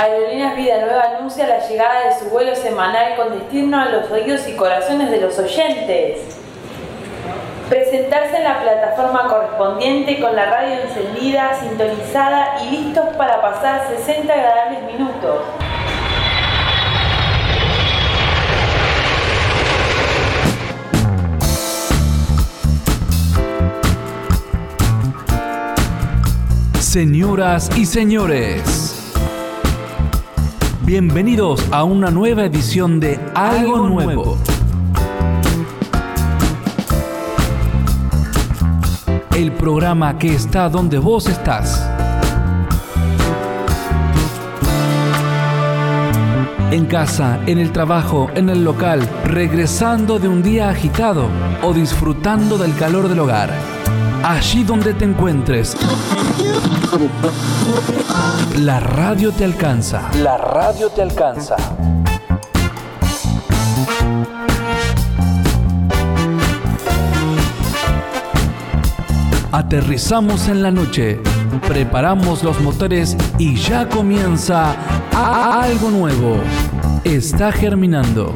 Aerolíneas Vida Nueva anuncia la llegada de su vuelo semanal con destino a los oídos y corazones de los oyentes. Presentarse en la plataforma correspondiente con la radio encendida, sintonizada y listos para pasar 60 agradables minutos. Señoras y señores, bienvenidos a una nueva edición de Algo Nuevo. El programa que está donde vos estás. En casa, en el trabajo, en el local, regresando de un día agitado o disfrutando del calor del hogar. Allí donde te encuentres. La radio te alcanza. La radio te alcanza. Aterrizamos en la noche, preparamos los motores y ya comienza algo nuevo. Está germinando.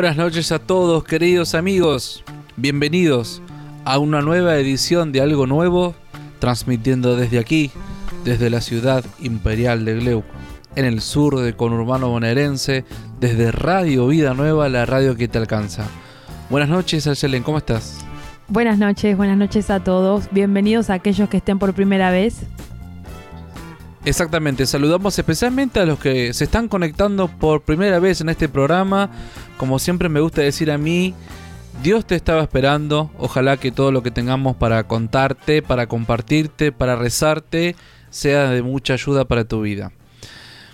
Buenas noches a todos, queridos amigos. Bienvenidos a una nueva edición de Algo Nuevo, transmitiendo desde aquí, desde la ciudad imperial de Gleu, en el sur de conurbano bonaerense, desde Radio Vida Nueva, la radio que te alcanza. Buenas noches, Arcelen, ¿cómo estás? Buenas noches, buenas noches a todos. Bienvenidos a aquellos que estén por primera vez. Exactamente, saludamos especialmente a los que se están conectando por primera vez en este programa. Como siempre me gusta decir a mí, Dios te estaba esperando. Ojalá que todo lo que tengamos para contarte, para compartirte, para rezarte, sea de mucha ayuda para tu vida.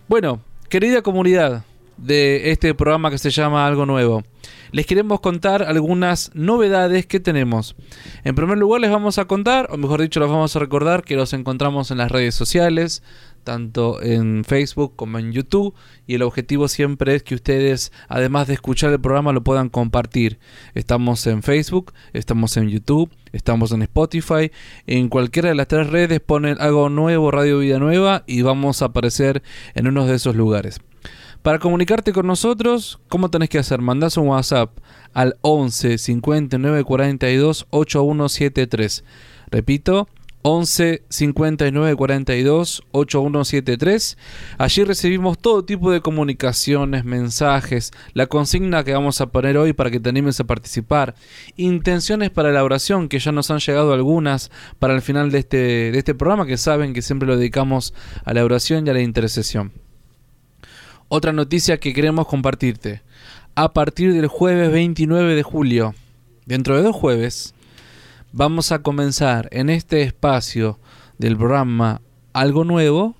Bueno, querida comunidad de este programa que se llama Algo Nuevo les queremos contar algunas novedades que tenemos. En primer lugar les vamos a contar, o mejor dicho, les vamos a recordar que los encontramos en las redes sociales, tanto en Facebook como en YouTube. Y el objetivo siempre es que ustedes, además de escuchar el programa, lo puedan compartir. Estamos en Facebook, estamos en YouTube, estamos en Spotify. En cualquiera de las tres redes ponen algo nuevo, Radio Vida Nueva, y vamos a aparecer en uno de esos lugares. Para comunicarte con nosotros, ¿cómo tenés que hacer? Mandás un WhatsApp al 11 59 42 8173. Repito, 11 59 42 8173. Allí recibimos todo tipo de comunicaciones, mensajes, la consigna que vamos a poner hoy para que te animes a participar, intenciones para la oración, que ya nos han llegado algunas para el final de este, de este programa, que saben que siempre lo dedicamos a la oración y a la intercesión. Otra noticia que queremos compartirte. A partir del jueves 29 de julio, dentro de dos jueves, vamos a comenzar en este espacio del programa Algo Nuevo,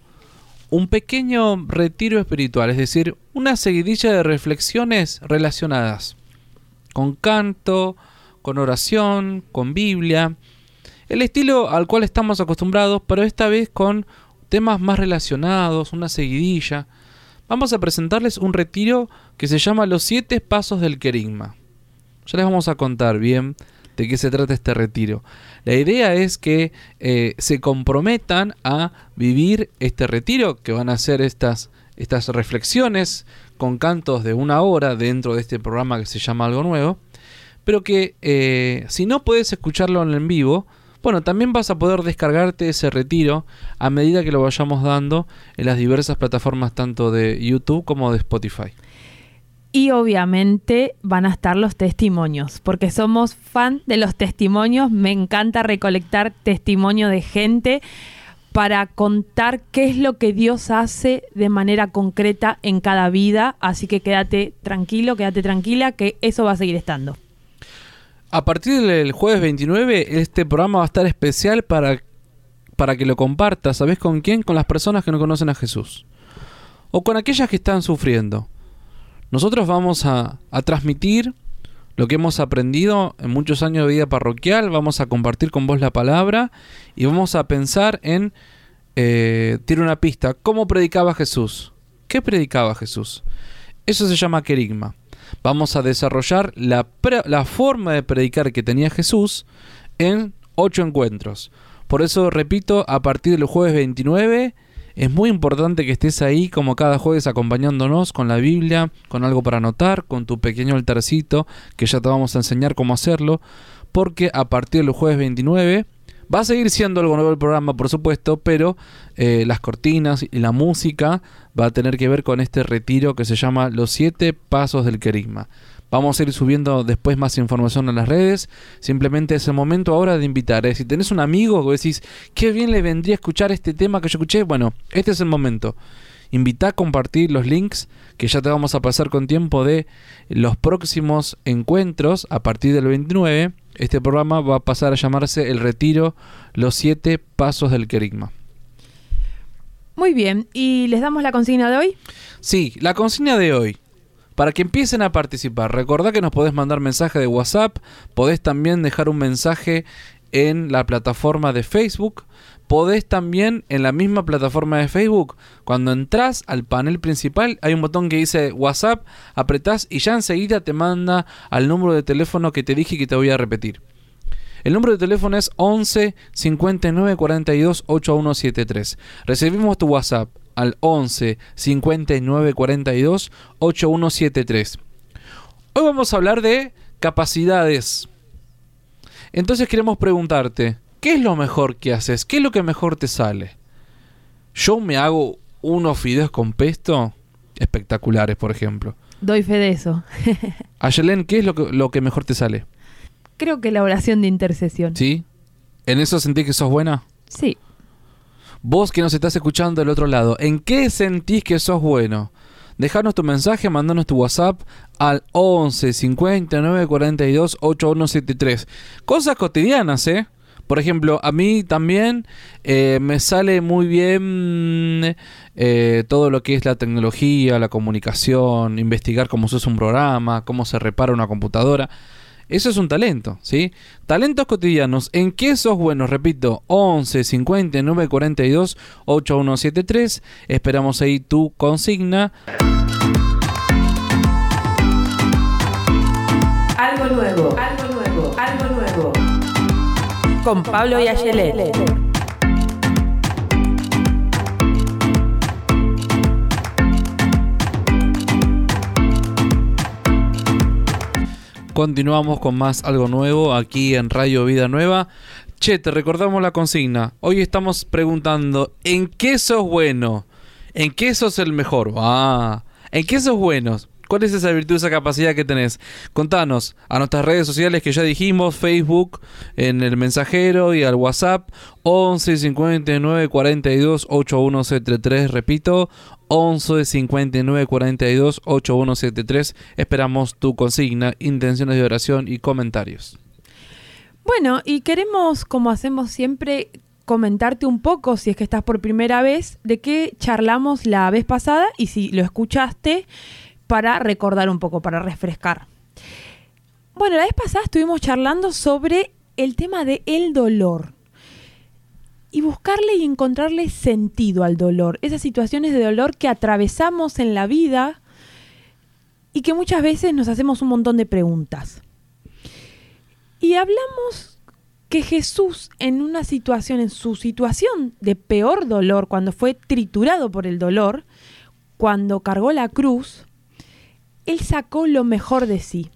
un pequeño retiro espiritual, es decir, una seguidilla de reflexiones relacionadas con canto, con oración, con Biblia, el estilo al cual estamos acostumbrados, pero esta vez con temas más relacionados, una seguidilla vamos a presentarles un retiro que se llama Los siete pasos del querigma. Ya les vamos a contar bien de qué se trata este retiro. La idea es que eh, se comprometan a vivir este retiro, que van a ser estas, estas reflexiones con cantos de una hora dentro de este programa que se llama Algo Nuevo, pero que eh, si no puedes escucharlo en vivo, bueno, también vas a poder descargarte ese retiro a medida que lo vayamos dando en las diversas plataformas tanto de YouTube como de Spotify. Y obviamente van a estar los testimonios, porque somos fan de los testimonios, me encanta recolectar testimonio de gente para contar qué es lo que Dios hace de manera concreta en cada vida, así que quédate tranquilo, quédate tranquila, que eso va a seguir estando. A partir del jueves 29, este programa va a estar especial para, para que lo compartas. ¿Sabes con quién? Con las personas que no conocen a Jesús. O con aquellas que están sufriendo. Nosotros vamos a, transmitir lo que hemos aprendido en muchos años de vida parroquial, vamos a compartir con vos la palabra y vamos a pensar en, eh, tiene una pista, ¿cómo predicaba Jesús? ¿Qué predicaba Jesús? Eso se llama querigma. Vamos a desarrollar la, forma de predicar que tenía Jesús en ocho encuentros. Por eso, repito, a partir del jueves 29 es muy importante que estés ahí como cada jueves acompañándonos con la Biblia, con algo para anotar, con tu pequeño altarcito, que ya te vamos a enseñar cómo hacerlo, porque a partir del jueves 29 va a seguir siendo algo nuevo el programa, por supuesto, pero eh, las cortinas y la música va a tener que ver con este retiro que se llama Los siete pasos del querigma. Vamos a ir subiendo después más información en las redes. Simplemente es el momento ahora de invitar. ¿eh? Si tenés un amigo que decís, qué bien le vendría escuchar este tema que yo escuché, bueno, este es el momento. Invita a compartir los links que ya te vamos a pasar con tiempo de los próximos encuentros a partir del 29. Este programa va a pasar a llamarse El Retiro, los siete pasos del querigma. Muy bien, ¿y les damos la consigna de hoy? Sí, la consigna de hoy para que empiecen a participar. Recordá que nos podés mandar mensaje de WhatsApp, podés también dejar un mensaje en la plataforma de Facebook. Podés también en la misma plataforma de Facebook, cuando entras al panel principal, hay un botón que dice WhatsApp, apretás y ya enseguida te manda al número de teléfono que te dije que te voy a repetir. El número de teléfono es 11 59 42 8173. Recibimos tu WhatsApp al 11 59 42 8173. Hoy vamos a hablar de capacidades. Entonces queremos preguntarte, ¿qué es lo mejor que haces? ¿Qué es lo que mejor te sale? Yo me hago unos fideos con pesto espectaculares, por ejemplo. Doy fe de eso. Ayelen, ¿qué es lo que, lo que mejor te sale? Creo que la oración de intercesión. ¿Sí? ¿En eso sentís que sos buena? Sí. Vos que nos estás escuchando del otro lado, ¿en qué sentís que sos bueno? Dejanos tu mensaje, mandanos tu WhatsApp al 11 59 42 8173. Cosas cotidianas, ¿eh? Por ejemplo, a mí también eh, me sale muy bien eh, todo lo que es la tecnología, la comunicación, investigar cómo se usa un programa, cómo se repara una computadora. Eso es un talento, ¿sí? Talentos cotidianos. ¿En qué sos buenos? Repito, 11 59 42 8173. Esperamos ahí tu consigna. Algo nuevo, algo. Con Pablo y Ayelet. Continuamos con más algo nuevo aquí en Radio Vida Nueva. Che, te recordamos la consigna. Hoy estamos preguntando, ¿en qué sos bueno? ¿En qué sos el mejor? Ah, ¿en qué sos buenos? ¿Cuál es esa virtud, esa capacidad que tenés? Contanos a nuestras redes sociales que ya dijimos, Facebook, en el mensajero y al WhatsApp 11 59 42 8173, repito, 11 59 42 8173. Esperamos tu consigna, intenciones de oración y comentarios. Bueno, y queremos, como hacemos siempre, comentarte un poco, si es que estás por primera vez, de qué charlamos la vez pasada y si lo escuchaste para recordar un poco, para refrescar. Bueno, la vez pasada estuvimos charlando sobre el tema de el dolor y buscarle y encontrarle sentido al dolor, esas situaciones de dolor que atravesamos en la vida y que muchas veces nos hacemos un montón de preguntas. Y hablamos que Jesús en una situación, en su situación de peor dolor, cuando fue triturado por el dolor, cuando cargó la cruz, él sacó lo mejor de sí.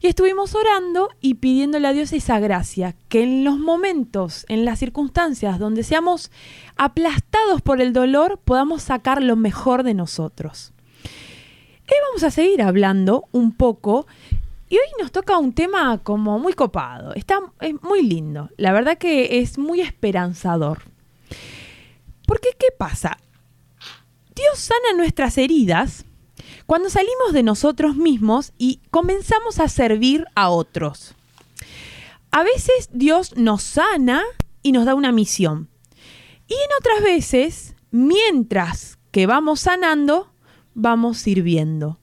Y estuvimos orando y pidiéndole a Dios esa gracia, que en los momentos, en las circunstancias donde seamos aplastados por el dolor, podamos sacar lo mejor de nosotros. Hoy vamos a seguir hablando un poco y hoy nos toca un tema como muy copado, está es muy lindo, la verdad que es muy esperanzador. Porque ¿qué pasa? Dios sana nuestras heridas, cuando salimos de nosotros mismos y comenzamos a servir a otros. A veces Dios nos sana y nos da una misión. Y en otras veces, mientras que vamos sanando, vamos sirviendo.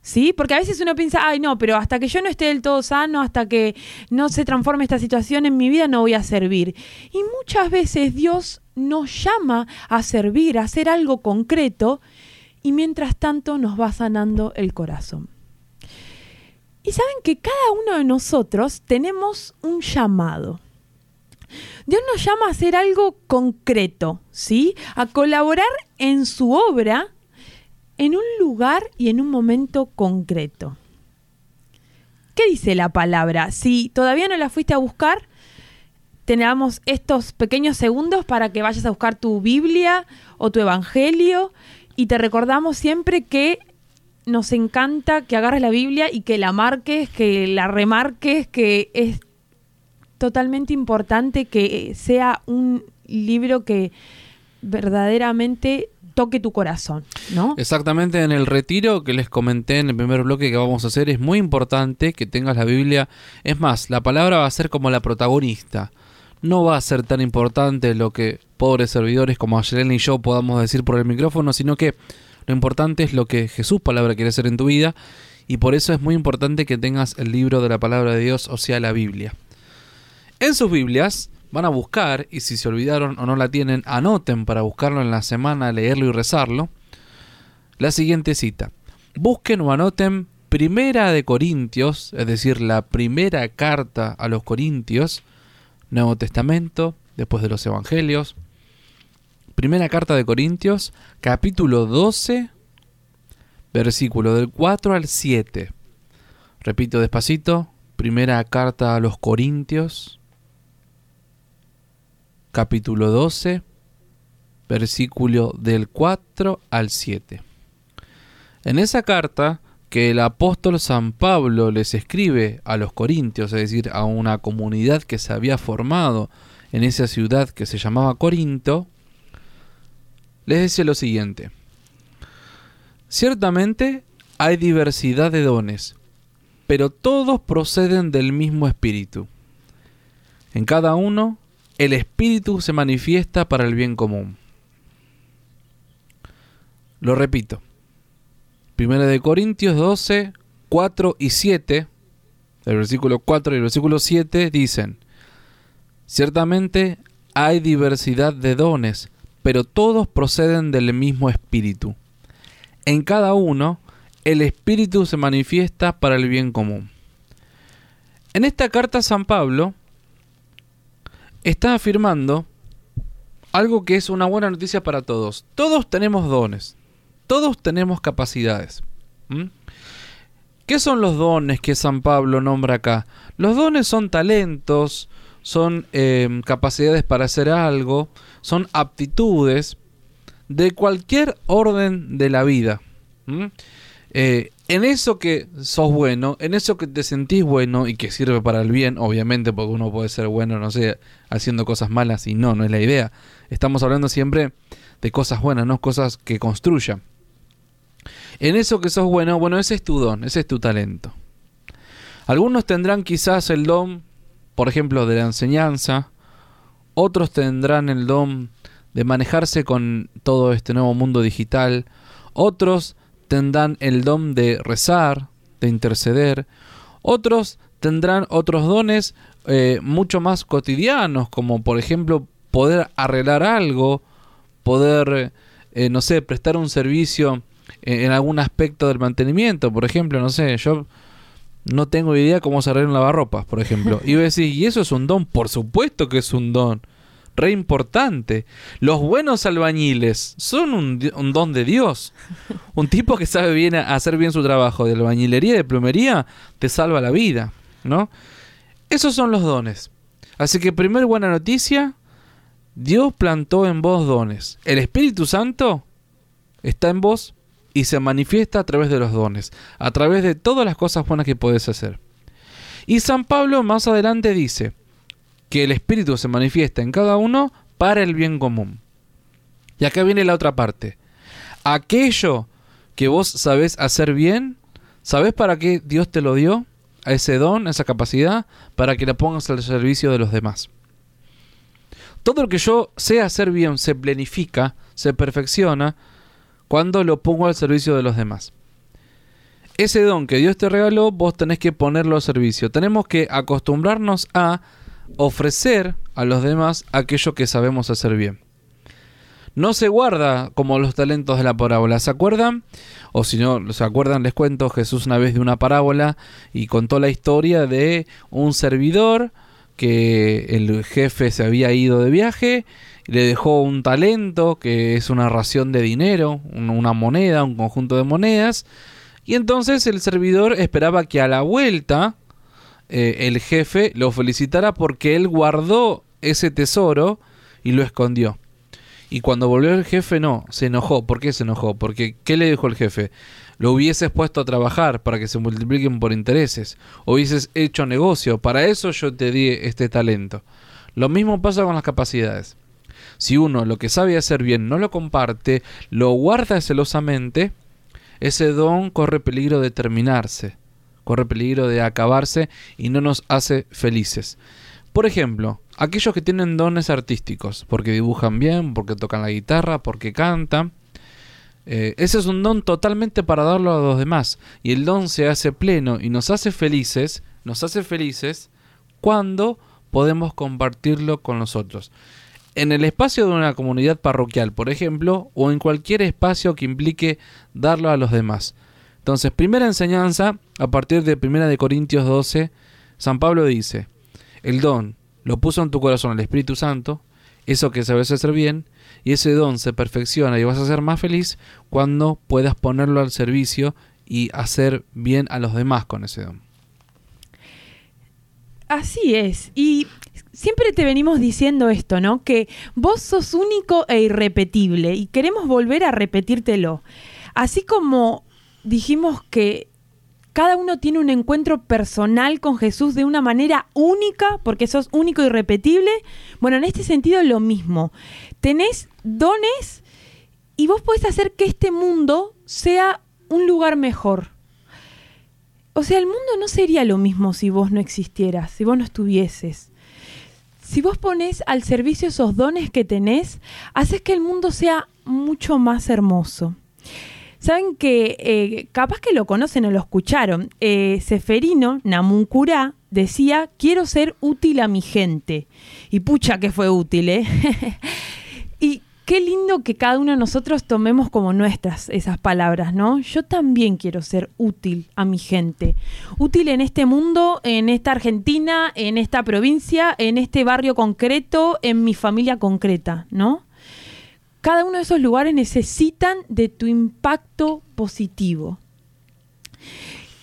¿Sí? Porque a veces uno piensa, ay, no, pero hasta que yo no esté del todo sano, hasta que no se transforme esta situación en mi vida, no voy a servir. Y muchas veces Dios nos llama a servir, a hacer algo concreto, y mientras tanto nos va sanando el corazón. Y saben que cada uno de nosotros tenemos un llamado. Dios nos llama a hacer algo concreto, ¿sí? A colaborar en su obra en un lugar y en un momento concreto. ¿Qué dice la palabra? Si todavía no la fuiste a buscar, tenemos estos pequeños segundos para que vayas a buscar tu Biblia o tu Evangelio y te recordamos siempre que nos encanta que agarres la Biblia y que la marques, que la remarques, que es totalmente importante que sea un libro que verdaderamente toque tu corazón, ¿no? Exactamente, en el retiro que les comenté en el primer bloque que vamos a hacer, es muy importante que tengas la Biblia. Es más, la palabra va a ser como la protagonista. No va a ser tan importante lo que pobres servidores como Ayelen y yo podamos decir por el micrófono, sino que lo importante es lo que Jesús palabra quiere hacer en tu vida y por eso es muy importante que tengas el libro de la palabra de Dios, o sea, la Biblia. En sus Biblias van a buscar, y si se olvidaron o no la tienen, anoten para buscarlo en la semana, leerlo y rezarlo, la siguiente cita. Busquen o anoten Primera de Corintios, es decir, la primera carta a los Corintios, Nuevo Testamento, después de los Evangelios. Primera carta de Corintios, capítulo 12, versículo del 4 al 7. Repito despacito, primera carta a los Corintios, capítulo 12, versículo del 4 al 7. En esa carta que el apóstol San Pablo les escribe a los corintios, es decir, a una comunidad que se había formado en esa ciudad que se llamaba Corinto, les dice lo siguiente. Ciertamente hay diversidad de dones, pero todos proceden del mismo espíritu. En cada uno el Espíritu se manifiesta para el bien común. Lo repito. Primera de Corintios 12, 4 y 7, el versículo 4 y el versículo 7 dicen, Ciertamente hay diversidad de dones, pero todos proceden del mismo Espíritu. En cada uno, el Espíritu se manifiesta para el bien común. En esta carta San Pablo está afirmando algo que es una buena noticia para todos. Todos tenemos dones, todos tenemos capacidades. ¿Qué son los dones que San Pablo nombra acá? Los dones son talentos, son em, capacidades para hacer algo, son aptitudes de cualquier orden de la vida. Eh, en eso que sos bueno, en eso que te sentís bueno y que sirve para el bien, obviamente, porque uno puede ser bueno, no sé, haciendo cosas malas y no, no es la idea. Estamos hablando siempre de cosas buenas, no cosas que construyan. En eso que sos bueno, bueno, ese es tu don, ese es tu talento. Algunos tendrán quizás el don, por ejemplo, de la enseñanza, otros tendrán el don de manejarse con todo este nuevo mundo digital, otros tendrán el don de rezar, de interceder. Otros tendrán otros dones eh, mucho más cotidianos, como por ejemplo poder arreglar algo, poder, eh, no sé, prestar un servicio en, algún aspecto del mantenimiento. Por ejemplo, no sé, yo no tengo idea cómo se arregla un lavarropas, por ejemplo. Y vos decís, ¿y eso es un don? Por supuesto que es un don re importante. Los buenos albañiles son un, don de Dios. Un tipo que sabe bien hacer bien su trabajo de albañilería, de plomería, te salva la vida, ¿no? Esos son los dones. Así que primer buena noticia, Dios plantó en vos dones. El Espíritu Santo está en vos y se manifiesta a través de los dones, a través de todas las cosas buenas que puedes hacer. Y San Pablo más adelante dice, que el Espíritu se manifiesta en cada uno para el bien común. Y acá viene la otra parte. Aquello que vos sabés hacer bien, ¿sabés para qué Dios te lo dio? A ese don, esa capacidad, para que la pongas al servicio de los demás. Todo lo que yo sé hacer bien se planifica, se perfecciona, cuando lo pongo al servicio de los demás. ese don que Dios te regaló, vos tenés que ponerlo a servicio. Tenemos que acostumbrarnos a ofrecer a los demás aquello que sabemos hacer bien. No se guarda como los talentos de la parábola. ¿Se acuerdan? O si no se acuerdan, les cuento, Jesús una vez de una parábola y contó la historia de un servidor que el jefe se había ido de viaje, le dejó un talento que es una ración de dinero, una moneda, un conjunto de monedas, y entonces el servidor esperaba que a la vuelta eh, el jefe lo felicitara porque él guardó ese tesoro y lo escondió. Y cuando volvió el jefe, no, se enojó. ¿Por qué se enojó? Porque, ¿qué le dijo el jefe? Lo hubieses puesto a trabajar para que se multipliquen por intereses. O hubieses hecho negocio. Para eso yo te di este talento. Lo mismo pasa con las capacidades. Si uno lo que sabe hacer bien no lo comparte, lo guarda celosamente, ese don corre peligro de terminarse, corre peligro de acabarse y no nos hace felices. Por ejemplo, aquellos que tienen dones artísticos, porque dibujan bien, porque tocan la guitarra, porque cantan, eh, ese es un don totalmente para darlo a los demás. Y el don se hace pleno y nos hace felices, nos hace felices cuando podemos compartirlo con los otros. En el espacio de una comunidad parroquial, por ejemplo, o en cualquier espacio que implique darlo a los demás. Entonces, primera enseñanza, a partir de 1 de Corintios 12, San Pablo dice, el don lo puso en tu corazón el Espíritu Santo, eso que sabes hacer bien, y ese don se perfecciona y vas a ser más feliz cuando puedas ponerlo al servicio y hacer bien a los demás con ese don. Así es. Y siempre te venimos diciendo esto, ¿no? Que vos sos único e irrepetible y queremos volver a repetírtelo. Así como dijimos que cada uno tiene un encuentro personal con Jesús de una manera única, porque sos único y irrepetible. Bueno, en este sentido lo mismo. Tenés dones y vos podés hacer que este mundo sea un lugar mejor. O sea, el mundo no sería lo mismo si vos no existieras, si vos no estuvieses. Si vos ponés al servicio esos dones que tenés, haces que el mundo sea mucho más hermoso. Saben que eh, capaz que lo conocen o lo escucharon. Eh, Seferino Namuncurá decía, quiero ser útil a mi gente. Y pucha que fue útil, ¿eh? qué lindo que cada uno de nosotros tomemos como nuestras esas palabras, ¿no? Yo también quiero ser útil a mi gente. Útil en este mundo, en esta Argentina, en esta provincia, en este barrio concreto, en mi familia concreta, ¿no? cada uno de esos lugares necesitan de tu impacto positivo.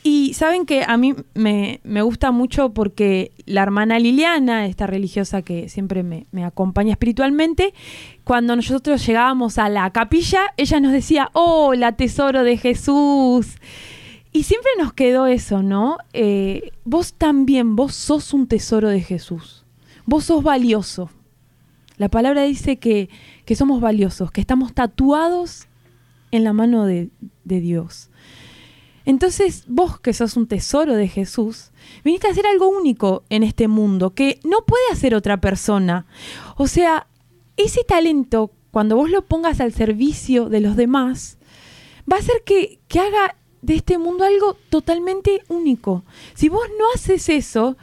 Y saben que a mí me, gusta mucho porque la hermana Liliana, esta religiosa que siempre me, me, acompaña espiritualmente, cuando nosotros llegábamos a la capilla, ella nos decía, oh, la tesoro de Jesús. Y siempre nos quedó eso, ¿no? Eh, vos también, vos sos un tesoro de Jesús. Vos sos valioso. La palabra dice que, somos valiosos, que estamos tatuados en la mano de, de, Dios. Entonces, vos que sos un tesoro de Jesús, viniste a hacer algo único en este mundo que no puede hacer otra persona. O sea, ese talento, cuando vos lo pongas al servicio de los demás, va a hacer que, que haga de este mundo algo totalmente único. Si vos no haces eso,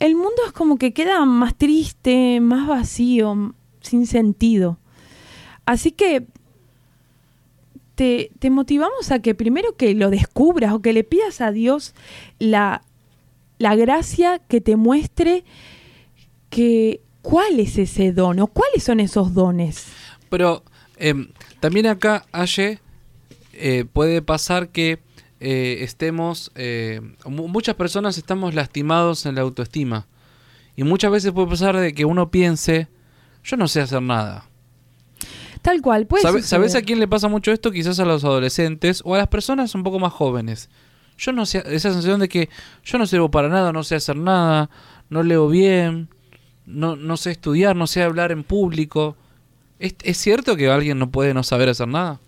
el mundo es como que queda más triste, más vacío, sin sentido. Así que te, motivamos a que primero que lo descubras o que le pidas a Dios la, la gracia que te muestre que cuál es ese don o cuáles son esos dones. Pero em, también acá, Aye, eh, puede pasar que eh, estemos, eh, muchas personas estamos lastimados en la autoestima. Y muchas veces puede pasar de que uno piense, yo no sé hacer nada. Tal cual, pues. ¿Sabes a quién le pasa mucho esto? Quizás a los adolescentes o a las personas un poco más jóvenes. Yo no sé, esa sensación de que yo no sirvo para nada, no sé hacer nada, no leo bien, no, no sé estudiar, no sé hablar en público. ¿Es, ¿Es cierto que alguien no puede no saber hacer nada?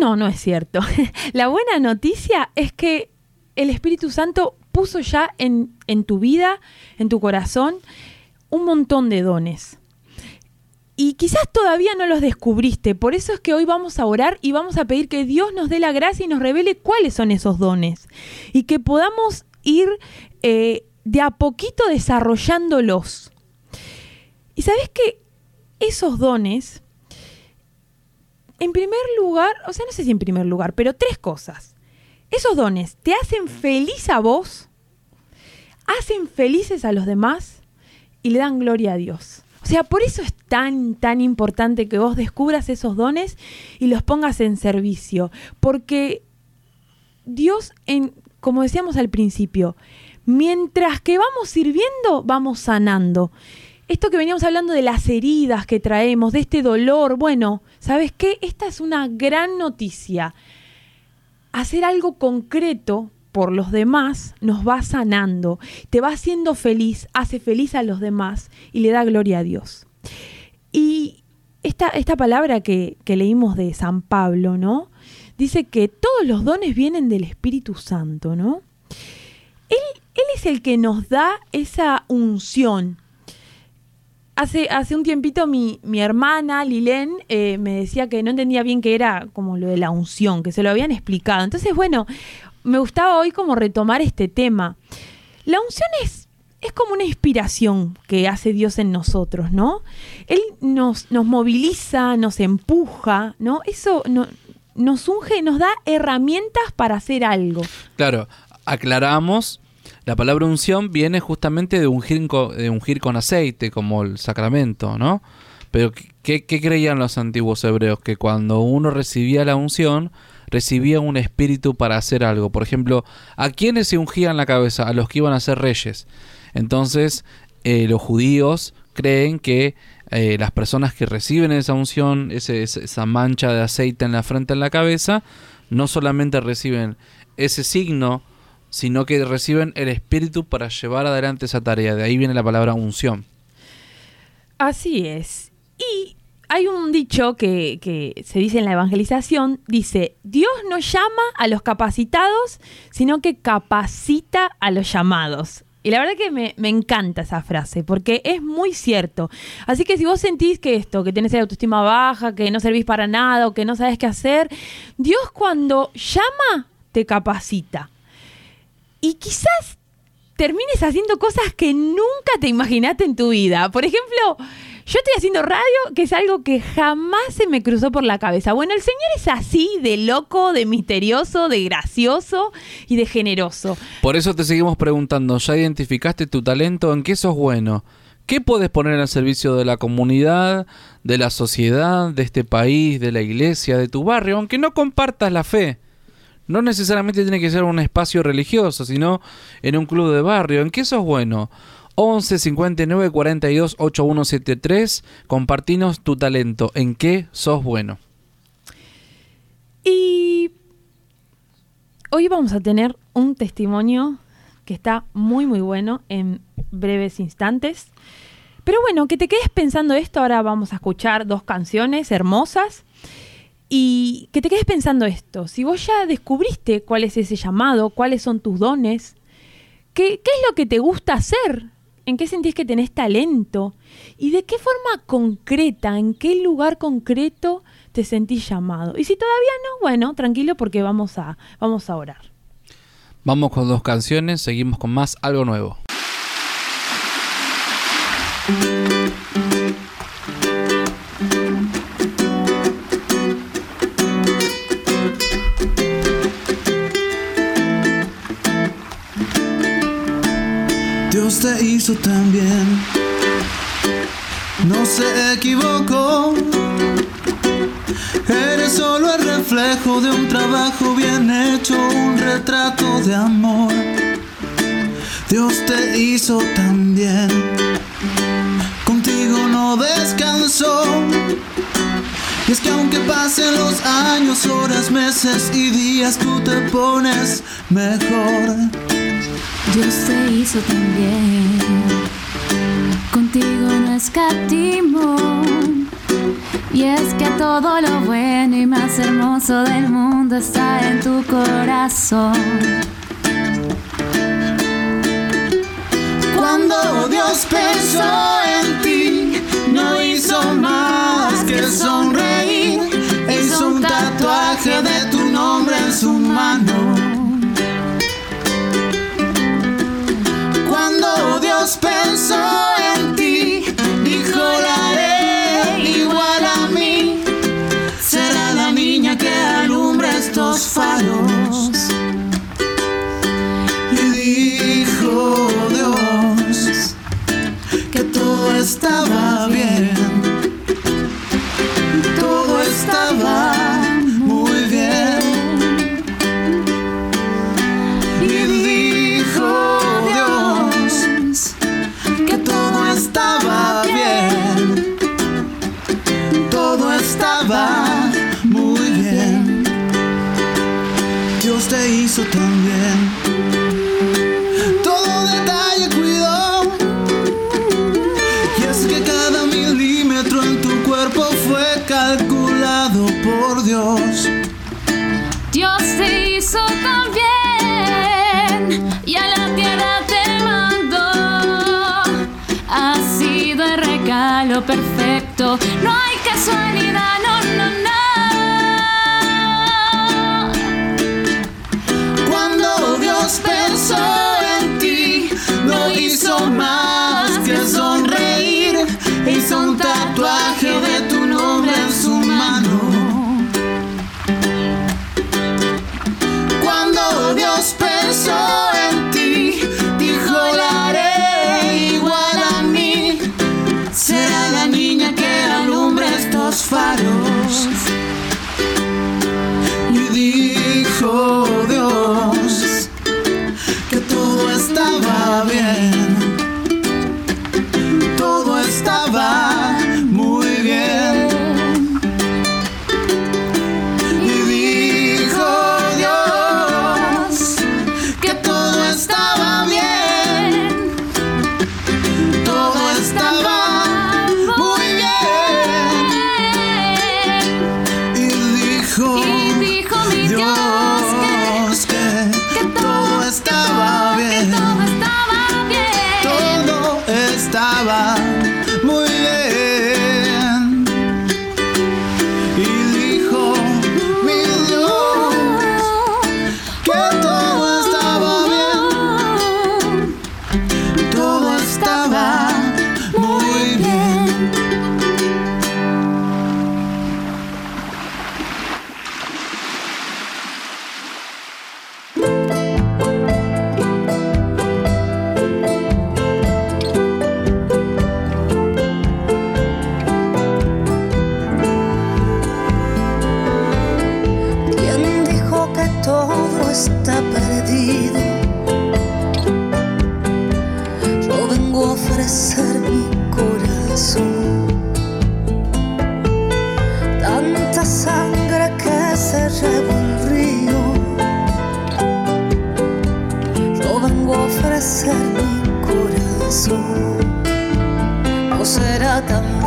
No, no es cierto. La buena noticia es que el Espíritu Santo puso ya en, tu vida, en tu corazón, un montón de dones. Y quizás todavía no los descubriste. Por eso es que hoy vamos a orar y vamos a pedir que Dios nos dé la gracia y nos revele cuáles son esos dones. Y que podamos ir eh, de a poquito desarrollándolos. Y sabes que esos dones, en primer lugar, o sea, no sé si en primer lugar, pero tres cosas. Esos dones te hacen feliz a vos, hacen felices a los demás y le dan gloria a Dios. O sea, por eso es tan, tan importante que vos descubras esos dones y los pongas en servicio. Porque Dios, en, como decíamos al principio, mientras que vamos sirviendo, vamos sanando. Esto que veníamos hablando de las heridas que traemos, de este dolor, bueno, ¿sabes qué? Esta es una gran noticia. Hacer algo concreto por los demás nos va sanando, te va haciendo feliz, hace feliz a los demás y le da gloria a Dios. Y esta, esta palabra que, leímos de San Pablo, ¿no? Dice que todos los dones vienen del Espíritu Santo, ¿no? Él, él es el que nos da esa unción, Hace, hace, un tiempito mi, mi hermana Lilén eh, me decía que no entendía bien qué era como lo de la unción, que se lo habían explicado. Entonces, bueno, me gustaba hoy como retomar este tema. La unción es, es como una inspiración que hace Dios en nosotros, ¿no? Él nos, nos moviliza, nos empuja, ¿no? Eso no, nos unge, nos da herramientas para hacer algo. Claro, aclaramos la palabra unción viene justamente de ungir, de con aceite, como el sacramento, ¿no? Pero ¿qué, ¿qué, creían los antiguos hebreos? Que cuando uno recibía la unción, recibía un espíritu para hacer algo. Por ejemplo, ¿a quiénes se ungían la cabeza? A los que iban a ser reyes. Entonces, eh, los judíos creen que eh, las personas que reciben esa unción, esa mancha de aceite en la frente, en la cabeza, no solamente reciben ese signo, sino que reciben el espíritu para llevar adelante esa tarea. De ahí viene la palabra unción. Así es. Y hay un dicho que, se dice en la evangelización, dice, Dios no llama a los capacitados, sino que capacita a los llamados. Y la verdad que me, encanta esa frase, porque es muy cierto. Así que si vos sentís que esto, que tenés la autoestima baja, que no servís para nada o que no sabes qué hacer, Dios cuando llama, te capacita. Y quizás termines haciendo cosas que nunca te imaginaste en tu vida. Por ejemplo, yo estoy haciendo radio, que es algo que jamás se me cruzó por la cabeza. Bueno, el Señor es así, de loco, de misterioso, de gracioso y de generoso. Por eso te seguimos preguntando, ¿ya identificaste tu talento? ¿En qué sos bueno? ¿Qué puedes poner al servicio de la comunidad, de la sociedad, de este país, de la iglesia, de tu barrio, aunque no compartas la fe? No necesariamente tiene que ser un espacio religioso, sino en un club de barrio. ¿En qué sos bueno? 11 59 42 8173. Compartinos tu talento. ¿En qué sos bueno? Y hoy vamos a tener un testimonio que está muy muy bueno en breves instantes. Pero bueno, que te quedes pensando esto, ahora vamos a escuchar dos canciones hermosas y que te quedes pensando esto, si vos ya descubriste cuál es ese llamado, cuáles son tus dones, ¿qué, qué es lo que te gusta hacer? ¿En qué sentís que tenés talento? ¿Y de qué forma concreta, en qué lugar concreto te sentís llamado? Y si todavía no, bueno, tranquilo porque vamos a, vamos a orar. Vamos con dos canciones, seguimos con más algo nuevo. Hizo también. No se equivocó. Eres solo el reflejo de un trabajo bien hecho, un retrato de amor. Dios te hizo también. Contigo no descansó. Y es que aunque pasen los años, horas, meses y días, tú te pones mejor. Dios te hizo también. Contigo no escatimo. Y es que todo lo bueno y más hermoso del mundo está en tu corazón. Cuando Dios pensó en ti, no hizo mal. Dios humanos.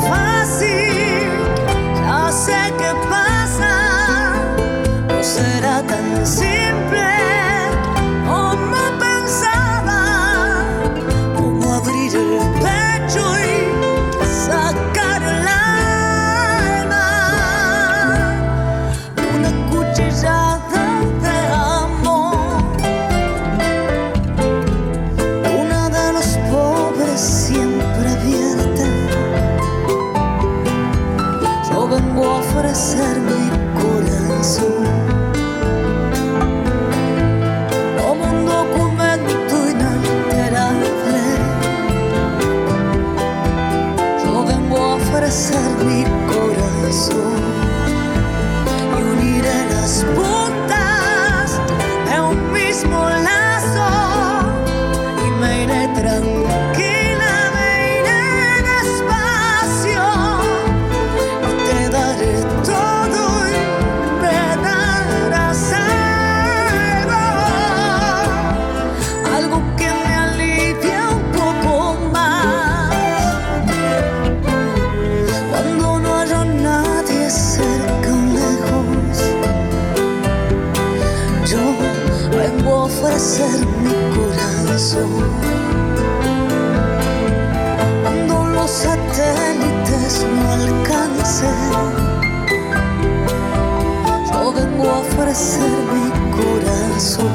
Fácil, ya sé qué pasa no será tan simple hacer mi corazón.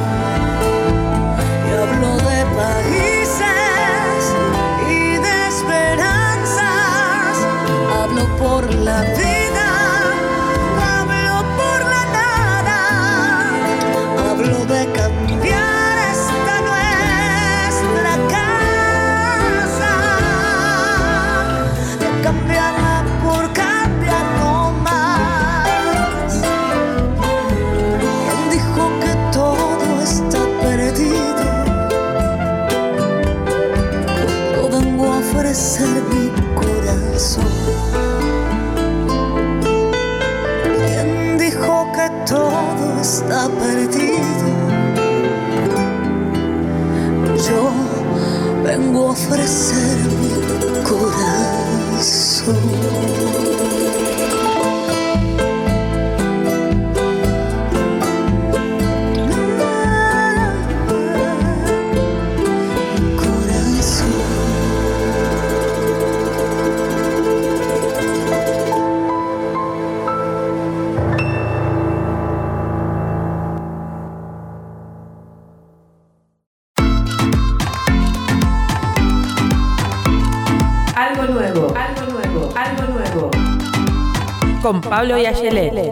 Pablo y.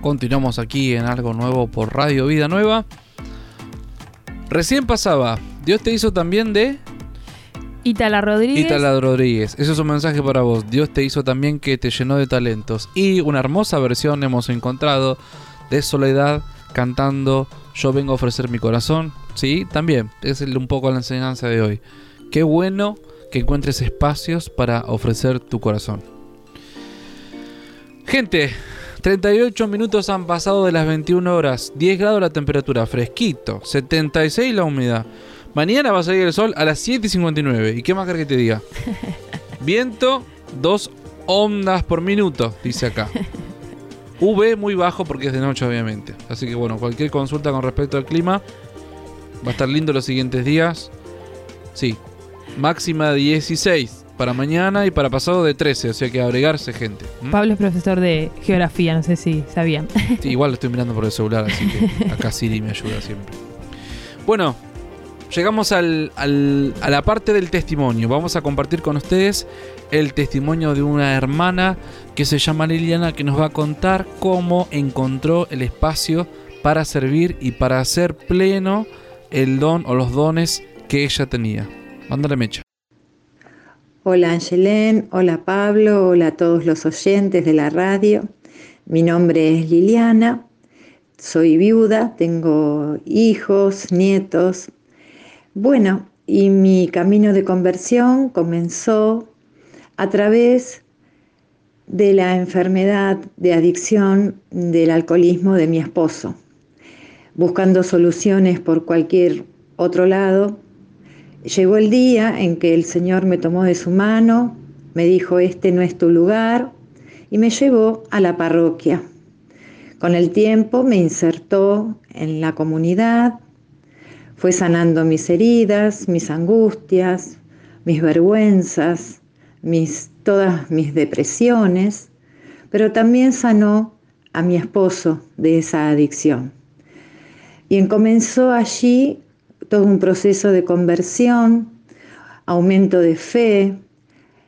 Continuamos aquí en algo nuevo por Radio Vida Nueva. Recién pasaba, Dios te hizo también de Itala Rodríguez. Itala Rodríguez. Eso es un mensaje para vos. Dios te hizo también que te llenó de talentos. Y una hermosa versión hemos encontrado de Soledad cantando Yo vengo a ofrecer mi corazón. Sí, también. Es un poco la enseñanza de hoy. Qué bueno que encuentres espacios para ofrecer tu corazón. Gente, 38 minutos han pasado de las 21 horas, 10 grados la temperatura, fresquito, 76 la humedad. Mañana va a salir el sol a las 7 y 59. ¿Y qué más querés que te diga? Viento, 2 ondas por minuto, dice acá. V muy bajo porque es de noche, obviamente. Así que bueno, cualquier consulta con respecto al clima va a estar lindo los siguientes días. Sí, máxima de 16 para mañana y para pasado de 13, o sea que agregarse gente. Pablo es profesor de geografía, no sé si sabían. Sí, igual lo estoy mirando por el celular, así que acá Siri me ayuda siempre. Bueno, llegamos al- a la parte del testimonio. Vamos a compartir con ustedes el testimonio de una hermana que se llama Liliana que nos va a contar cómo encontró el espacio para servir y para hacer pleno el don o los dones que ella tenía. Mándale mecha. Hola Angelén, hola Pablo, hola a todos los oyentes de la radio. Mi nombre es Liliana, soy viuda, tengo hijos, nietos. Bueno, y mi camino de conversión comenzó a través de la enfermedad de adicción del alcoholismo de mi esposo. Buscando soluciones por cualquier otro lado, Llegó el día en que el Señor me tomó de su mano, me dijo, este no es tu lugar, y me llevó a la parroquia. Con el tiempo me insertó en la comunidad, fue sanando mis heridas, mis angustias, mis vergüenzas, mis, todas mis depresiones, pero también sanó a mi esposo de esa adicción. Y comenzó allí todo un proceso de conversión, aumento de fe,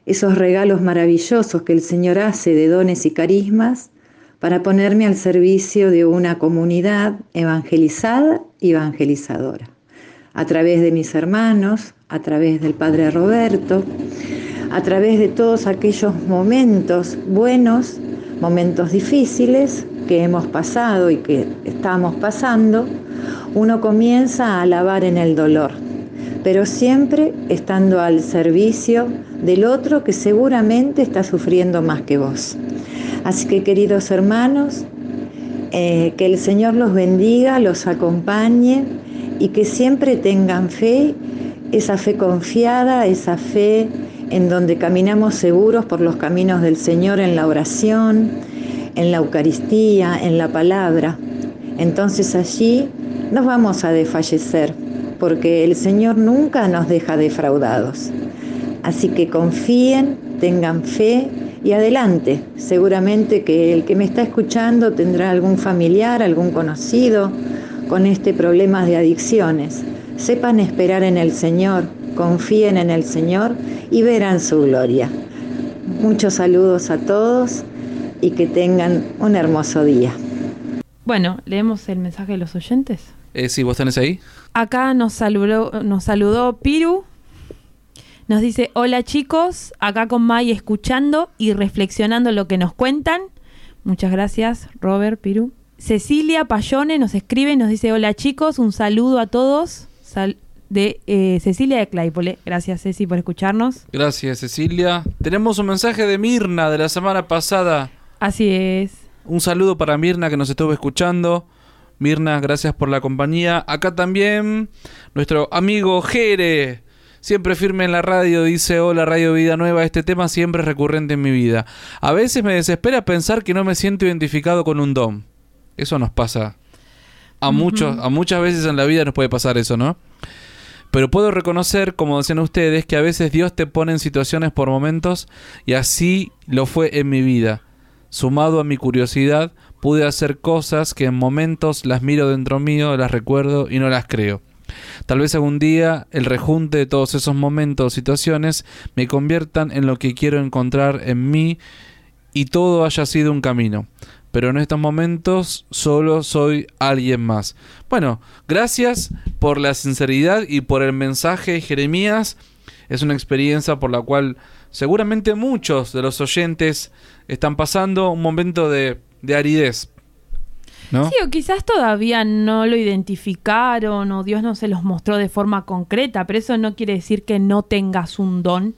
esos regalos maravillosos que el Señor hace de dones y carismas para ponerme al servicio de una comunidad evangelizada y evangelizadora, a través de mis hermanos, a través del Padre Roberto, a través de todos aquellos momentos buenos, momentos difíciles que hemos pasado y que estamos pasando, uno comienza a alabar en el dolor, pero siempre estando al servicio del otro que seguramente está sufriendo más que vos. Así que queridos hermanos, eh, que el Señor los bendiga, los acompañe y que siempre tengan fe, esa fe confiada, esa fe en donde caminamos seguros por los caminos del Señor en la oración, en la Eucaristía, en la palabra. Entonces allí nos vamos a desfallecer, porque el Señor nunca nos deja defraudados. Así que confíen, tengan fe y adelante. Seguramente que el que me está escuchando tendrá algún familiar, algún conocido con este problema de adicciones. Sepan esperar en el Señor, confíen en el Señor y verán su gloria. Muchos saludos a todos y que tengan un hermoso día. Bueno, leemos el mensaje de los oyentes. Eh, sí, vos tenés ahí. Acá nos saludó, nos saludó Piru. Nos dice, hola chicos, acá con May escuchando y reflexionando lo que nos cuentan. Muchas gracias, Robert, Piru. Cecilia Payone nos escribe, nos dice, hola chicos, un saludo a todos. Sal- de eh, Cecilia de Claypole. Gracias Ceci por escucharnos. Gracias, Cecilia. Tenemos un mensaje de Mirna de la semana pasada. Así es. Un saludo para Mirna que nos estuvo escuchando. Mirna, gracias por la compañía. Acá también nuestro amigo Jere, siempre firme en la radio, dice, hola Radio Vida Nueva, este tema siempre es recurrente en mi vida. A veces me desespera pensar que no me siento identificado con un don. Eso nos pasa. A, muchos, a muchas veces en la vida nos puede pasar eso, ¿no? Pero puedo reconocer, como decían ustedes, que a veces Dios te pone en situaciones por momentos y así lo fue en mi vida. Sumado a mi curiosidad, pude hacer cosas que en momentos las miro dentro mío, las recuerdo y no las creo. Tal vez algún día el rejunte de todos esos momentos o situaciones me conviertan en lo que quiero encontrar en mí y todo haya sido un camino. Pero en estos momentos solo soy alguien más. Bueno, gracias por la sinceridad y por el mensaje, Jeremías. Es una experiencia por la cual seguramente muchos de los oyentes están pasando un momento de, de aridez. ¿No? Sí, o quizás todavía no lo identificaron o Dios no se los mostró de forma concreta, pero eso no quiere decir que no tengas un don.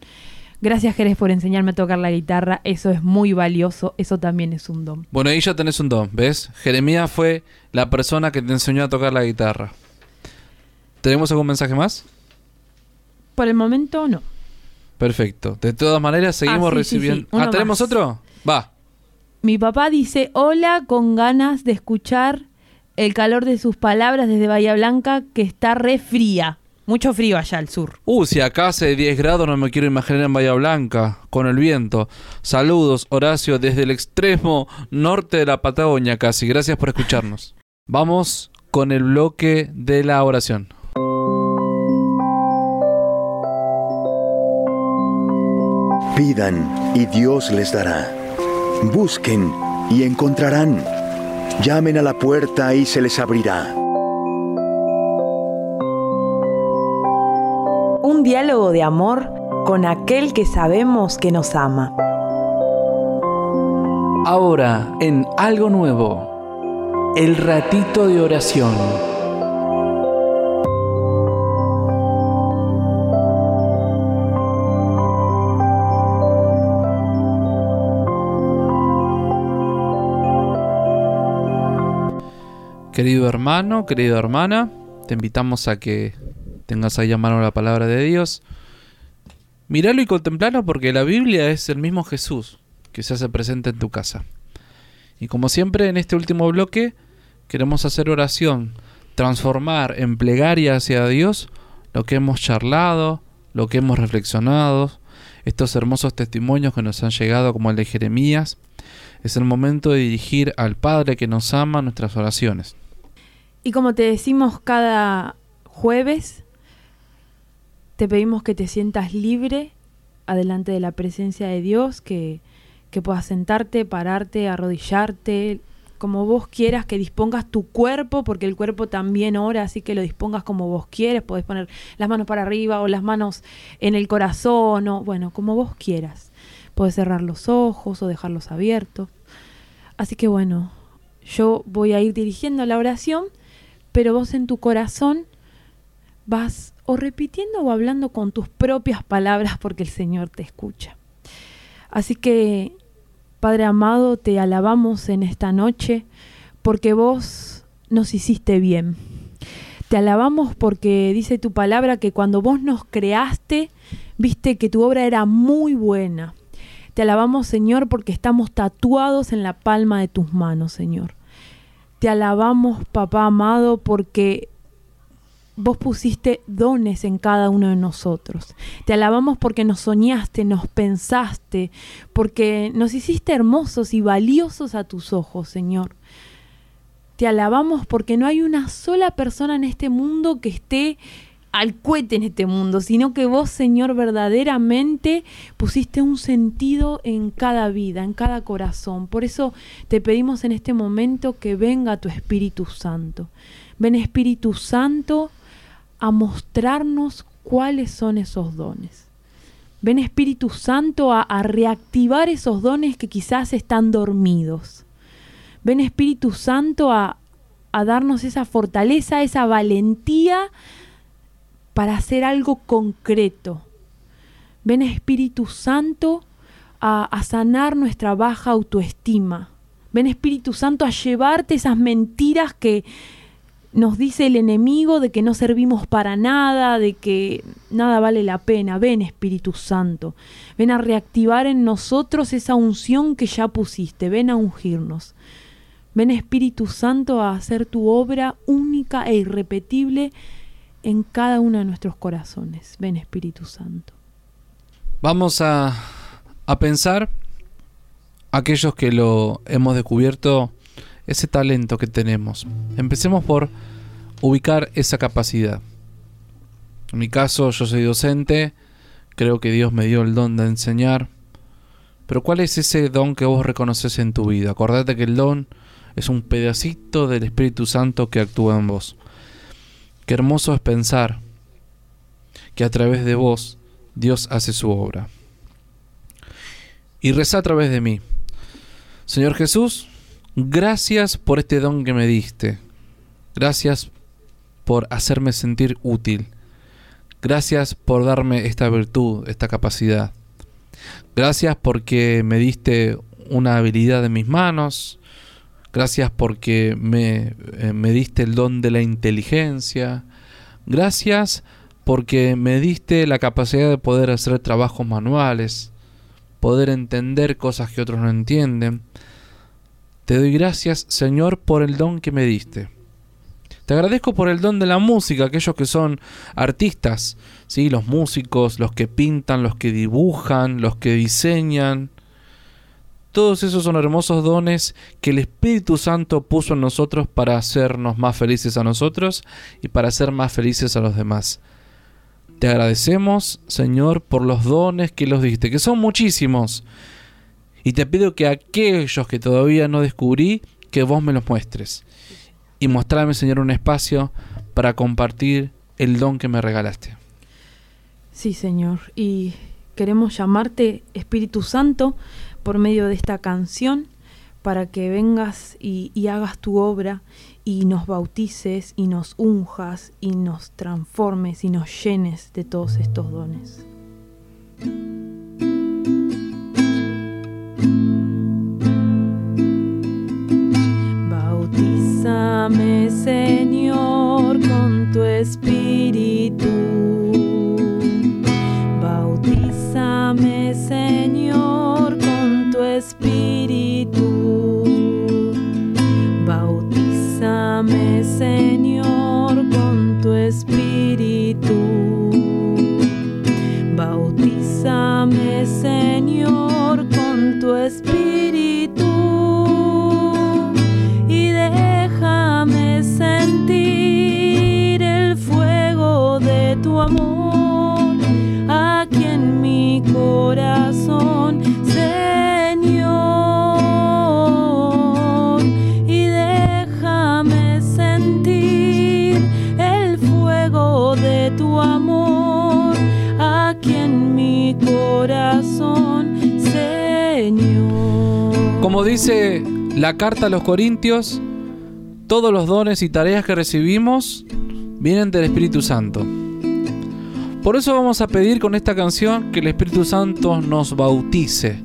Gracias Jerez por enseñarme a tocar la guitarra, eso es muy valioso, eso también es un don. Bueno, ahí ya tenés un don, ¿ves? Jeremías fue la persona que te enseñó a tocar la guitarra. ¿Tenemos algún mensaje más? Por el momento no. Perfecto. De todas maneras, seguimos Ah, sí, recibiendo. sí. Ah, ¿tenemos más. otro? Va. Mi papá dice hola con ganas de escuchar el calor de sus palabras desde Bahía Blanca que está re fría. Mucho frío allá al sur. Uh, si acá hace 10 grados, no me quiero imaginar en Bahía Blanca, con el viento. Saludos, Horacio, desde el extremo norte de la Patagonia casi. Gracias por escucharnos. Vamos con el bloque de la oración. Pidan y Dios les dará. Busquen y encontrarán. Llamen a la puerta y se les abrirá. Un diálogo de amor con aquel que sabemos que nos ama. Ahora, en algo nuevo, el ratito de oración. Querido hermano, querida hermana, te invitamos a que tengas ahí a mano la palabra de Dios. Míralo y contemplalo porque la Biblia es el mismo Jesús que se hace presente en tu casa. Y como siempre en este último bloque queremos hacer oración, transformar en plegaria hacia Dios lo que hemos charlado, lo que hemos reflexionado, estos hermosos testimonios que nos han llegado como el de Jeremías. Es el momento de dirigir al Padre que nos ama nuestras oraciones. Y como te decimos cada jueves, te pedimos que te sientas libre adelante de la presencia de Dios, que, que puedas sentarte, pararte, arrodillarte, como vos quieras, que dispongas tu cuerpo, porque el cuerpo también ora, así que lo dispongas como vos quieres, podés poner las manos para arriba o las manos en el corazón, o bueno, como vos quieras. Podés cerrar los ojos o dejarlos abiertos. Así que bueno, yo voy a ir dirigiendo la oración, pero vos en tu corazón vas o repitiendo o hablando con tus propias palabras porque el Señor te escucha. Así que, Padre amado, te alabamos en esta noche porque vos nos hiciste bien. Te alabamos porque dice tu palabra que cuando vos nos creaste, viste que tu obra era muy buena. Te alabamos, Señor, porque estamos tatuados en la palma de tus manos, Señor. Te alabamos, papá amado, porque vos pusiste dones en cada uno de nosotros. Te alabamos porque nos soñaste, nos pensaste, porque nos hiciste hermosos y valiosos a tus ojos, Señor. Te alabamos porque no hay una sola persona en este mundo que esté al cohete en este mundo, sino que vos, Señor, verdaderamente pusiste un sentido en cada vida, en cada corazón. Por eso te pedimos en este momento que venga tu Espíritu Santo. Ven Espíritu Santo a mostrarnos cuáles son esos dones. Ven Espíritu Santo a, reactivar esos dones que quizás están dormidos. Ven Espíritu Santo a, a darnos esa fortaleza, esa valentía para hacer algo concreto. Ven Espíritu Santo a, a sanar nuestra baja autoestima. Ven Espíritu Santo a llevarte esas mentiras que nos dice el enemigo de que no servimos para nada, de que nada vale la pena. Ven Espíritu Santo, ven a reactivar en nosotros esa unción que ya pusiste, ven a ungirnos. Ven Espíritu Santo a hacer tu obra única e irrepetible en cada uno de nuestros corazones. Ven Espíritu Santo. Vamos a, a pensar aquellos que lo hemos descubierto ese talento que tenemos. Empecemos por ubicar esa capacidad. En mi caso, yo soy docente, creo que Dios me dio el don de enseñar. Pero ¿cuál es ese don que vos reconoces en tu vida? Acordate que el don es un pedacito del Espíritu Santo que actúa en vos. Qué hermoso es pensar que a través de vos Dios hace su obra. Y reza a través de mí. Señor Jesús, gracias por este don que me diste. Gracias por hacerme sentir útil. Gracias por darme esta virtud, esta capacidad. Gracias porque me diste una habilidad en mis manos. Gracias porque me, eh, me diste el don de la inteligencia. Gracias porque me diste la capacidad de poder hacer trabajos manuales, poder entender cosas que otros no entienden. Te doy gracias, Señor, por el don que me diste. Te agradezco por el don de la música, aquellos que son artistas, ¿sí? los músicos, los que pintan, los que dibujan, los que diseñan. Todos esos son hermosos dones que el Espíritu Santo puso en nosotros para hacernos más felices a nosotros y para hacer más felices a los demás. Te agradecemos, Señor, por los dones que los diste, que son muchísimos. Y te pido que aquellos que todavía no descubrí, que vos me los muestres. Y mostrarme, Señor, un espacio para compartir el don que me regalaste. Sí, Señor. Y queremos llamarte Espíritu Santo por medio de esta canción para que vengas y, y, hagas tu obra y nos bautices y nos unjas y nos transformes y nos llenes de todos estos dones. Bautízame, Señor, con tu espíritu. Bautízame, Señor, con tu espíritu. Bautízame, Señor, Como dice la carta a los Corintios, todos los dones y tareas que recibimos vienen del Espíritu Santo. Por eso vamos a pedir con esta canción que el Espíritu Santo nos bautice.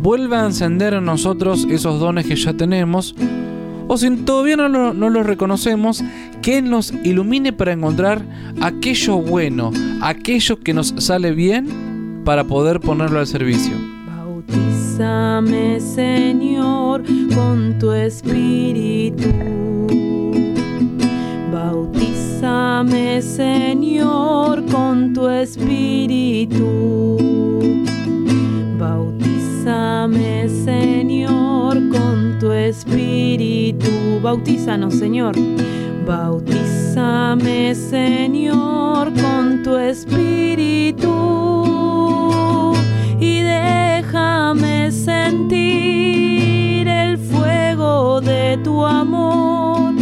Vuelva a encender en nosotros esos dones que ya tenemos. O si todavía no, lo- no los reconocemos, que nos ilumine para encontrar aquello bueno, aquello que nos sale bien para poder ponerlo al servicio. Bautízame, Señor, con tu espíritu. Bautízame, Señor, con tu espíritu. Bautízame, Señor, con tu espíritu. Bautízanos, Señor. Bautízame, Señor, con tu espíritu. Y Déjame sentir el fuego de tu amor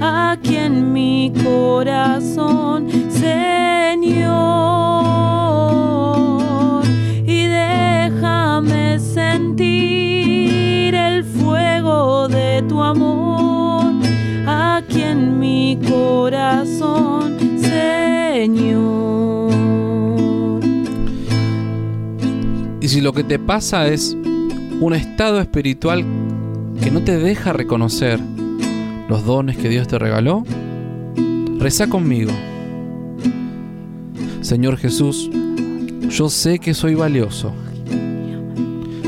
aquí en mi corazón, Señor. Y déjame sentir el fuego de tu amor aquí en mi corazón, Señor. Si lo que te pasa es un estado espiritual que no te deja reconocer los dones que Dios te regaló, reza conmigo. Señor Jesús, yo sé que soy valioso.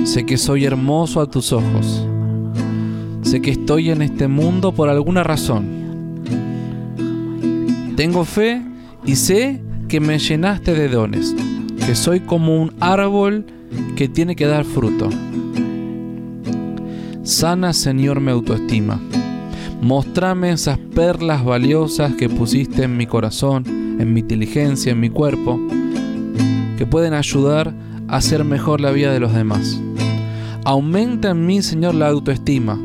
Sé que soy hermoso a tus ojos. Sé que estoy en este mundo por alguna razón. Tengo fe y sé que me llenaste de dones, que soy como un árbol que tiene que dar fruto. Sana, Señor, mi autoestima. Mostrame esas perlas valiosas que pusiste en mi corazón, en mi inteligencia, en mi cuerpo, que pueden ayudar a hacer mejor la vida de los demás. Aumenta en mí, Señor, la autoestima,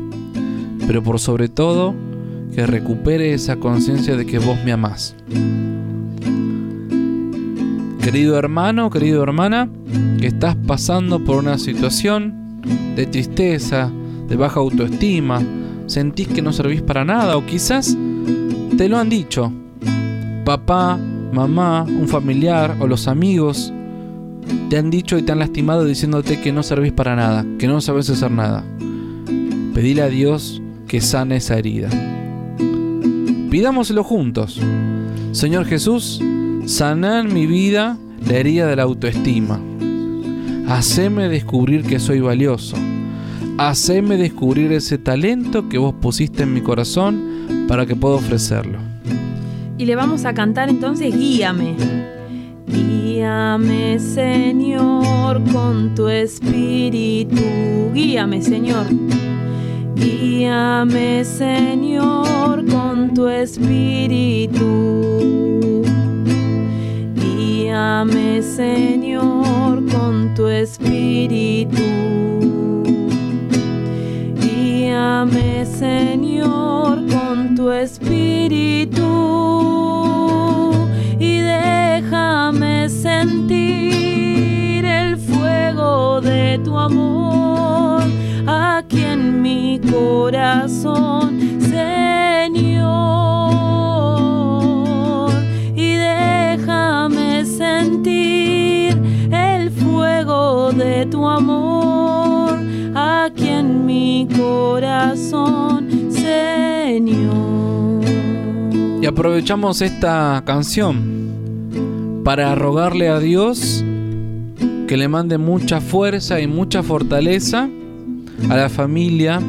pero por sobre todo, que recupere esa conciencia de que vos me amás. Querido hermano, querido hermana, que estás pasando por una situación de tristeza, de baja autoestima, sentís que no servís para nada o quizás te lo han dicho. Papá, mamá, un familiar o los amigos te han dicho y te han lastimado diciéndote que no servís para nada, que no sabes hacer nada. Pedile a Dios que sane esa herida. Pidámoslo juntos. Señor Jesús, sana en mi vida la herida de la autoestima. Haceme descubrir que soy valioso. Haceme descubrir ese talento que vos pusiste en mi corazón para que pueda ofrecerlo. Y le vamos a cantar entonces Guíame. Guíame, Señor, con tu espíritu. Guíame, Señor. Guíame, Señor, con tu espíritu. Guíame, Señor, con tu espíritu. Guíame, Señor, con tu espíritu. Y déjame sentir el fuego de tu amor aquí en mi corazón, tu amor aquí en mi corazón, Señor. Y aprovechamos esta canción para rogarle a Dios que le mande mucha fuerza y mucha fortaleza a la familia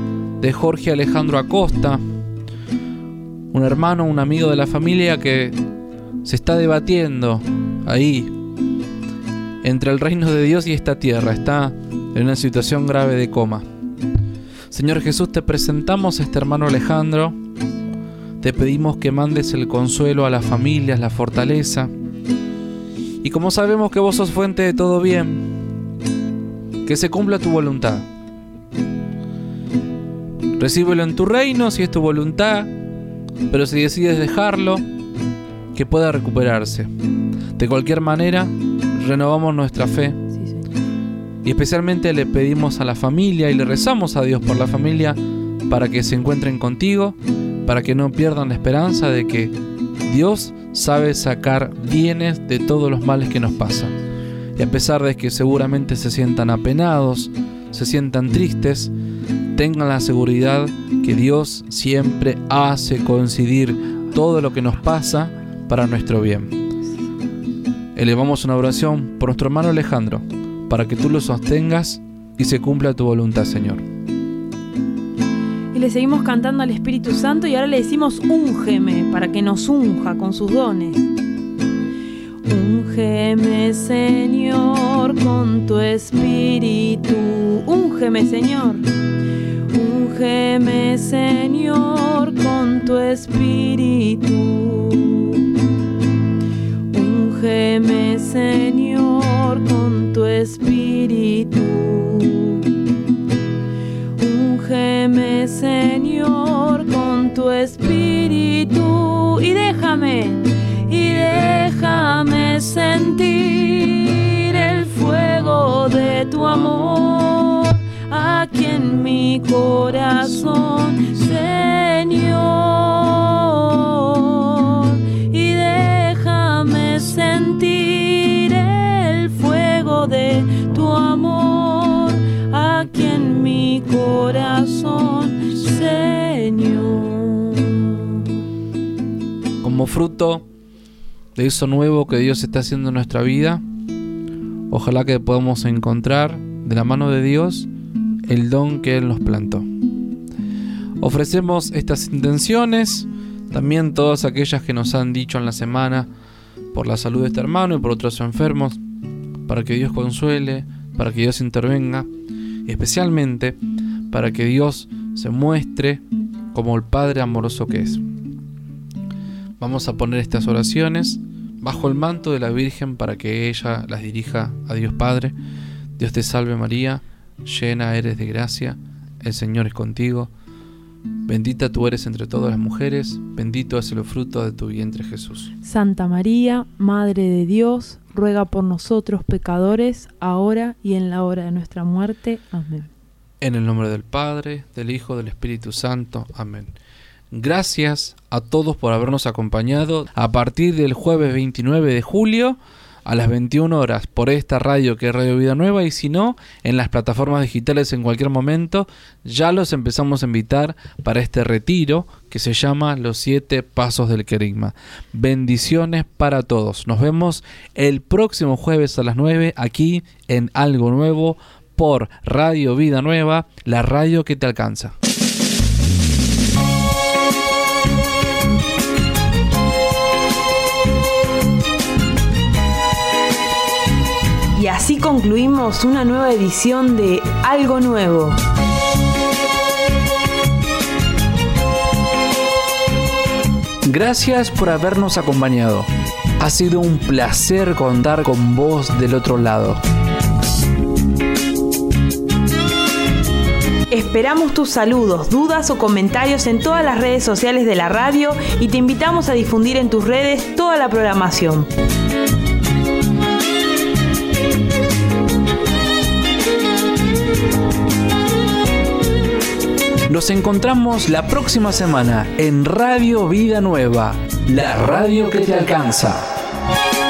de Jorge Alejandro Acosta, un hermano, un amigo de la familia que se está debatiendo ahí entre el reino de Dios y esta tierra, está en una situación grave de coma. Señor Jesús, te presentamos a este hermano Alejandro, te pedimos que mandes el consuelo a las familias, la fortaleza, y como sabemos que vos sos fuente de todo bien, que se cumpla tu voluntad. Recíbelo en tu reino si es tu voluntad, pero si decides dejarlo, que pueda recuperarse. De cualquier manera, renovamos nuestra fe y especialmente le pedimos a la familia y le rezamos a Dios por la familia para que se encuentren contigo, para que no pierdan la esperanza de que Dios sabe sacar bienes de todos los males que nos pasan. Y a pesar de que seguramente se sientan apenados, se sientan tristes, tengan la seguridad que Dios siempre hace coincidir todo lo que nos pasa para nuestro bien. Elevamos una oración por nuestro hermano Alejandro, para que tú lo sostengas y se cumpla tu voluntad, Señor. Y le seguimos cantando al Espíritu Santo y ahora le decimos úngeme para que nos unja con sus dones. Úngeme, Señor, con tu espíritu. Úngeme, Señor. Úngeme, Señor, con tu espíritu. amor aquí en mi corazón, Señor. Y déjame sentir el fuego de tu amor aquí en mi corazón, Señor. Como fruto de eso nuevo que Dios está haciendo en nuestra vida, ojalá que podamos encontrar de la mano de Dios el don que Él nos plantó. Ofrecemos estas intenciones, también todas aquellas que nos han dicho en la semana por la salud de este hermano y por otros enfermos, para que Dios consuele, para que Dios intervenga, y especialmente para que Dios se muestre como el Padre amoroso que es. Vamos a poner estas oraciones bajo el manto de la Virgen para que ella las dirija a Dios Padre. Dios te salve María, llena eres de gracia, el Señor es contigo. Bendita tú eres entre todas las mujeres, bendito es el fruto de tu vientre Jesús. Santa María, Madre de Dios, ruega por nosotros pecadores, ahora y en la hora de nuestra muerte. Amén. En el nombre del Padre, del Hijo, del Espíritu Santo. Amén. Gracias a todos por habernos acompañado a partir del jueves 29 de julio a las 21 horas por esta radio que es Radio Vida Nueva y si no, en las plataformas digitales en cualquier momento, ya los empezamos a invitar para este retiro que se llama Los Siete Pasos del Querigma. Bendiciones para todos. Nos vemos el próximo jueves a las 9 aquí en Algo Nuevo por Radio Vida Nueva, la radio que te alcanza. Concluimos una nueva edición de Algo Nuevo. Gracias por habernos acompañado. Ha sido un placer contar con vos del otro lado. Esperamos tus saludos, dudas o comentarios en todas las redes sociales de la radio y te invitamos a difundir en tus redes toda la programación. Nos encontramos la próxima semana en Radio Vida Nueva, la radio que te alcanza.